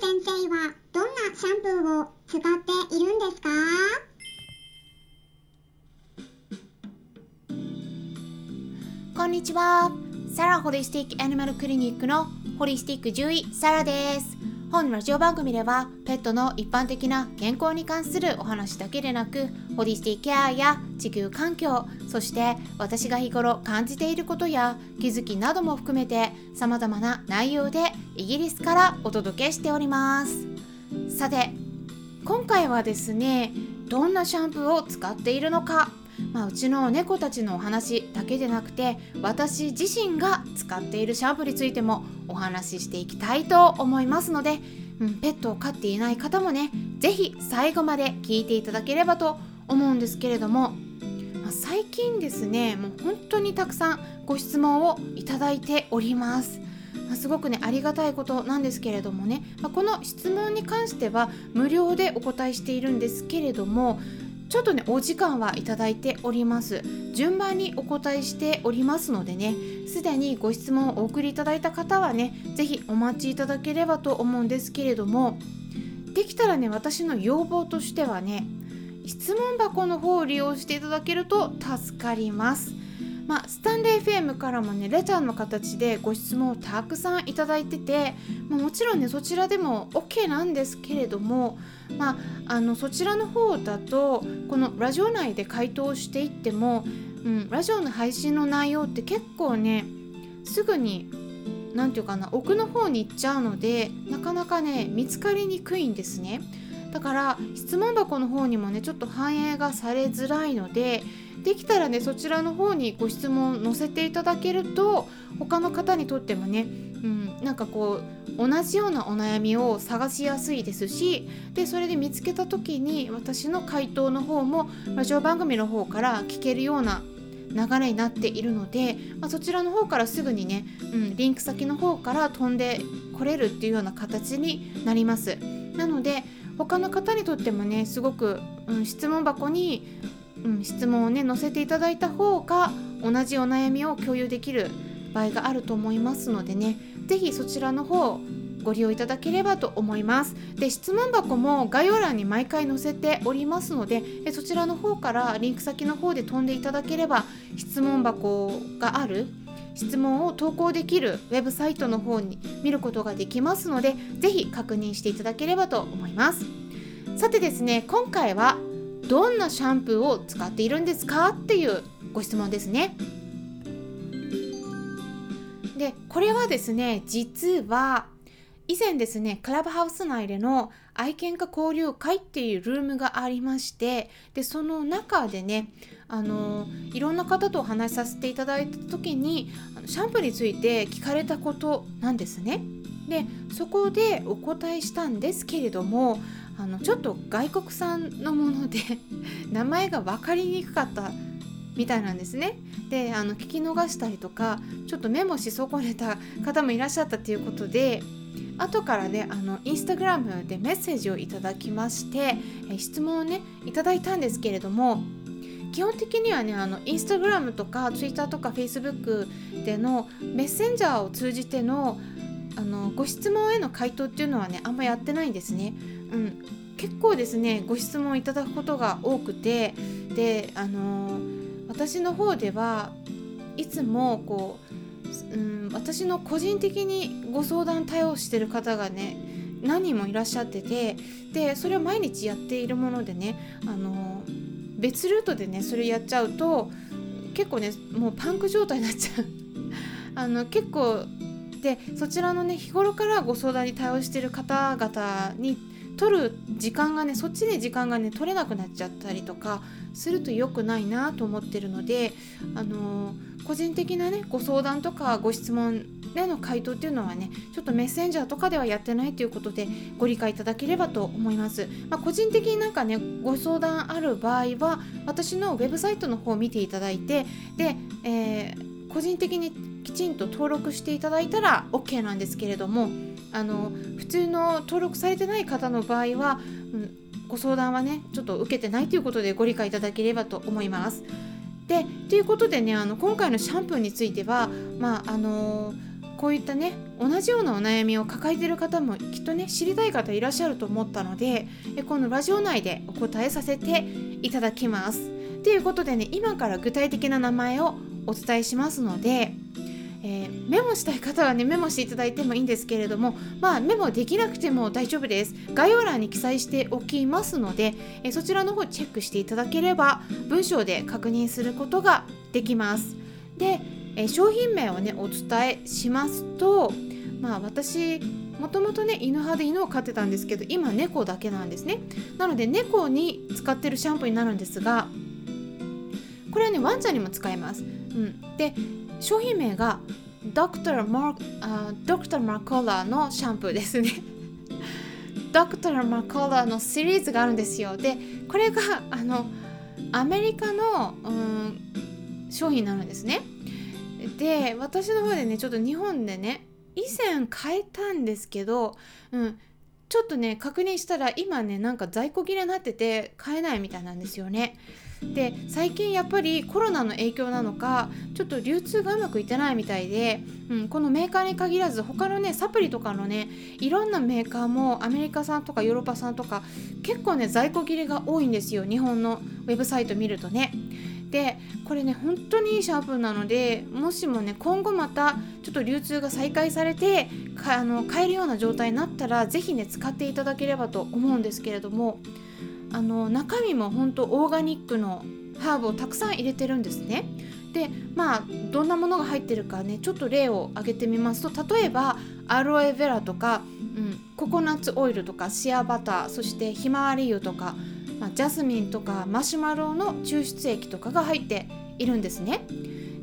先生はどんなシャンプーを使っているんですかこんにちは。サラホリスティックアニマルクリニックのホリスティック獣医サラです。本ラジオ番組ではペットの一般的な健康に関するお話だけでなくホリスティケアや地球環境そして私が日頃感じていることや気づきなども含めて様々な内容でイギリスからお届けしております。さて今回はですねどんなシャンプーを使っているのかまあ、うちの猫たちのお話だけでなくて私自身が使っているシャンプーについてもお話ししていきたいと思いますので、うん、ペットを飼っていない方もね是非最後まで聞いていただければと思うんですけれども、まあ、最近ですねもう本当にたくさんご質問をいただいております。まあ、すごくねありがたいことなんですけれどもね、まあ、この質問に関しては無料でお答えしているんですけれどもちょっとねお時間はいただいております。順番にお答えしておりますのでねすでにご質問をお送りいただいた方はね是非お待ちいただければと思うんですけれどもできたらね私の要望としてはね質問箱の方を利用していただけると助かります。まあ、スタンレー FM からもねレターの形でご質問をたくさんいただいてて、まあ、もちろんねそちらでも OK なんですけれども、まあ、あのそちらの方だとこのラジオ内で回答していっても、うん、ラジオの配信の内容って結構ねすぐに何て言うかな奥の方に行っちゃうのでなかなかね見つかりにくいんですね。だから質問箱の方にもねちょっと反映がされづらいのでできたらねそちらの方にご質問載せていただけると他の方にとってもね、うん、なんかこう同じようなお悩みを探しやすいですしでそれで見つけた時に私の回答の方もラジオ番組の方から聞けるような流れになっているので、まあ、そちらの方からすぐにね、うん、リンク先の方から飛んでこれるっていうような形になります。なので他の方にとってもねすごく、うん、質問箱にうん、質問をね載せていただいた方が同じお悩みを共有できる場合があると思いますのでね是非そちらの方ご利用いただければと思います。で質問箱も概要欄に毎回載せておりますのでそちらの方からリンク先の方で飛んでいただければ質問箱がある質問を投稿できるウェブサイトの方に見ることができますので是非確認していただければと思います。さてですね今回はどんなシャンプーを使っているんですかっていうご質問ですね。でこれはですね実は以前ですねクラブハウス内での愛犬家交流会っていうルームがありましてでその中でねあのいろんな方とお話しさせていただいた時にシャンプーについて聞かれたことなんですね。でそこでお答えしたんですけれどもあのちょっと外国産のもので 名前が分かりにくかったみたいなんですね。であの聞き逃したりとかちょっとメモし損ねた方もいらっしゃったということで後からねあのインスタグラムでメッセージをいただきまして質問をねいただいたんですけれども基本的にはねあのインスタグラムとかツイッターとかフェイスブックでのメッセンジャーを通じてのあのご質問への回答っていうのはねあんまやってないんですね。うん、結構ですねご質問いただくことが多くてであの私の方ではいつもこう、うん、私の個人的にご相談対応してる方がね何人もいらっしゃっててでそれを毎日やっているものでねあの別ルートでねそれやっちゃうと結構ねもうパンク状態になっちゃう。あの結構でそちらのね日頃からご相談に対応してる方々に取る時間がねそっちで時間がね取れなくなっちゃったりとかすると良くないなと思ってるのであのー、個人的なねご相談とかご質問での回答っていうのはねちょっとメッセンジャーとかではやってないということでご理解いただければと思います、まあ、個人的になんかねご相談ある場合は私のウェブサイトの方を見ていただいてで、えー、個人的にきちんと登録していただいたら OK なんですけれどもあの普通の登録されてない方の場合は、うん、ご相談はねちょっと受けてないということでご理解いただければと思います。でということでねあの今回のシャンプーについてはまああのこういったね同じようなお悩みを抱えてる方もきっとね知りたい方いらっしゃると思ったのでこのラジオ内でお答えさせていただきます。ということでね今から具体的な名前をお伝えしますので、えー、メモしたい方はねメモしていただいてもいいんですけれどもまあメモできなくても大丈夫です。概要欄に記載しておきますので、えー、そちらの方チェックしていただければ文章で確認することができます。で、えー、商品名をねお伝えしますとまあ私もともとね犬派で犬を飼ってたんですけど今猫だけなんですね。なので猫に使ってるシャンプーになるんですがこれはねワンちゃんにも使えます、うん、で商品名がドクターマードクターマーコラーのシャンプーですね。ドクターマーコーラーのシリーズがあるんですよ。でこれがあのアメリカの、うん、商品になるんですね。で私の方でねちょっと日本でね以前買えたんですけど、うん、ちょっとね確認したら今ねなんか在庫切れになってて買えないみたいなんですよね。で最近やっぱりコロナの影響なのかちょっと流通がうまくいってないみたいで、うん、このメーカーに限らず他のねサプリとかのねいろんなメーカーもアメリカ産とかヨーロッパ産とか結構ね在庫切れが多いんですよ日本のウェブサイト見るとね。でこれね本当にいいシャンプなのでもしもね今後またちょっと流通が再開されてあの買えるような状態になったら是非ね使っていただければと思うんですけれどもあの中身も本当オーガニックのハーブをたくさん入れてるんですね。でまあどんなものが入ってるかねちょっと例を挙げてみますと例えばアロエベラとか、うん、ココナッツオイルとかシアバターそしてひまわり油とかまあ、ジャスミンとかマシュマロの抽出液とかが入っているんですね。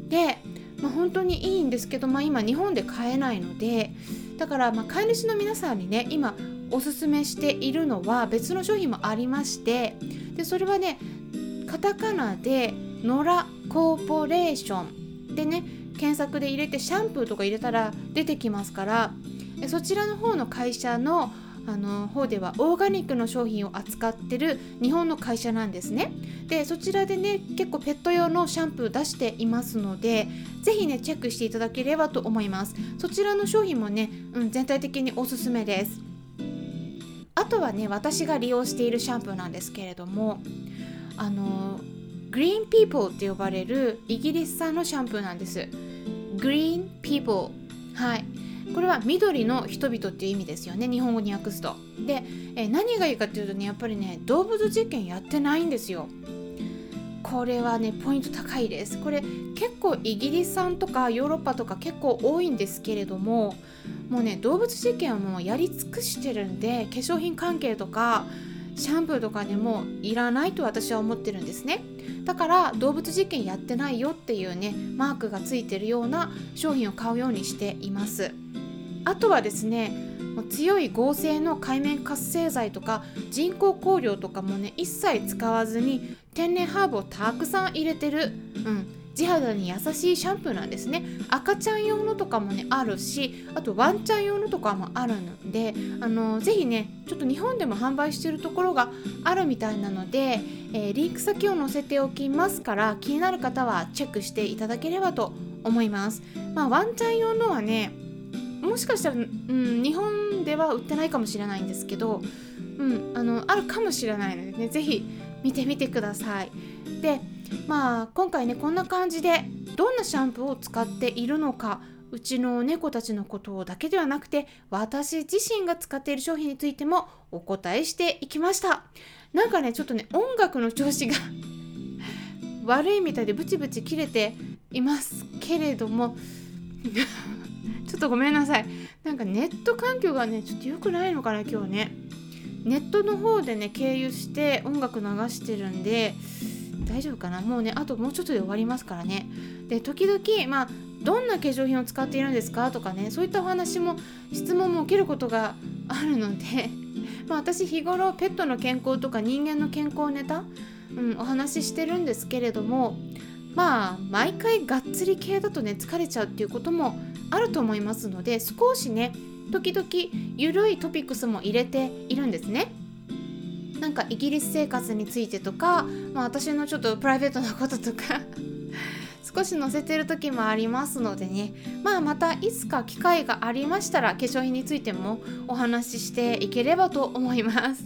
で、まあ、本当にいいんですけど、まあ、今日本で買えないのでだからま飼い主の皆さんにね今おすすめしているのは別の商品もありましてでそれはねカタカナで「ノラコーポレーション」でね検索で入れてシャンプーとか入れたら出てきますからそちらの方の会社のあの方ではオーガニックの商品を扱ってる日本の会社なんですね。でそちらでね結構ペット用のシャンプー出していますので是非ねチェックしていただければと思います。そちらの商品もね、うん、全体的におすすめです。あとはね私が利用しているシャンプーなんですけれどもあのグリーンピーポーって呼ばれるイギリス産のシャンプーなんです。グリーンピーポーはい。これは緑の人々っていう意味ですよね。日本語に訳すと。でえ何がいいかっていうとねやっぱりね動物実験やってないんですよ。これはねポイント高いです。これ結構イギリス産とかヨーロッパとか結構多いんですけれどももうね動物実験はもうやり尽くしてるんで化粧品関係とかシャンプーとかねもいらないと私は思ってるんですね。だから動物実験やってないよっていうねマークがついてるような商品を買うようにしています。あとはですね強い合成の海面活性剤とか人工香料とかもね一切使わずに天然ハーブをたくさん入れてる、うん、地肌に優しいシャンプーなんですね赤ちゃん用のとかもねあるしあとワンちゃん用のとかもあるのであのぜひねちょっと日本でも販売してるところがあるみたいなので、えー、リンク先を載せておきますから気になる方はチェックしていただければと思いますまあワンちゃん用のはねもしかしたら、うん、日本では売ってないかもしれないんですけど、うん、あのあるかもしれないのでね是非見てみてください。でまあ今回ねこんな感じでどんなシャンプーを使っているのかうちの猫たちのことだけではなくて私自身が使っている商品についてもお答えしていきました。なんかねちょっとね音楽の調子が 悪いみたいでブチブチ切れていますけれども ちょっとごめんなさい。なんかネット環境がねちょっと良くないのかな今日ね。ネットの方でね経由して音楽流してるんで大丈夫かな？もうねあともうちょっとで終わりますからね。で時々まあどんな化粧品を使っているんですか？とかねそういったお話も質問も受けることが あるのでまあ私日頃ペットの健康とか人間の健康ネタ、うん、お話ししてるんですけれどもまあ毎回がっつり系だとね疲れちゃうっていうこともあると思いますので少しね時々ゆるいトピックスも入れているんですね。なんかイギリス生活についてとか、まあ、私のちょっとプライベートなこととか 少し載せてる時もありますのでね。まあまたいつか機会がありましたら化粧品についてもお話ししていければと思います。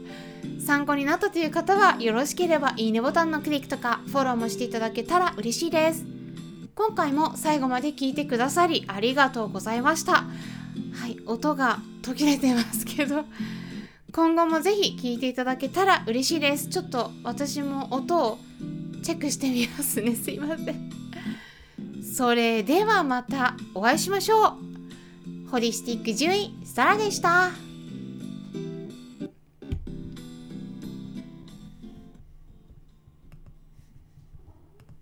参考になったという方はよろしければいいねボタンのクリックとかフォローもしていただけたら嬉しいです。今回も最後まで聞いてくださりありがとうございました。はい音が途切れてますけど。今後もぜひ聴いていただけたら嬉しいです。ちょっと私も音をチェックしてみますね。すいません。それではまたお会いしましょう。ホリスティック獣医サラでした。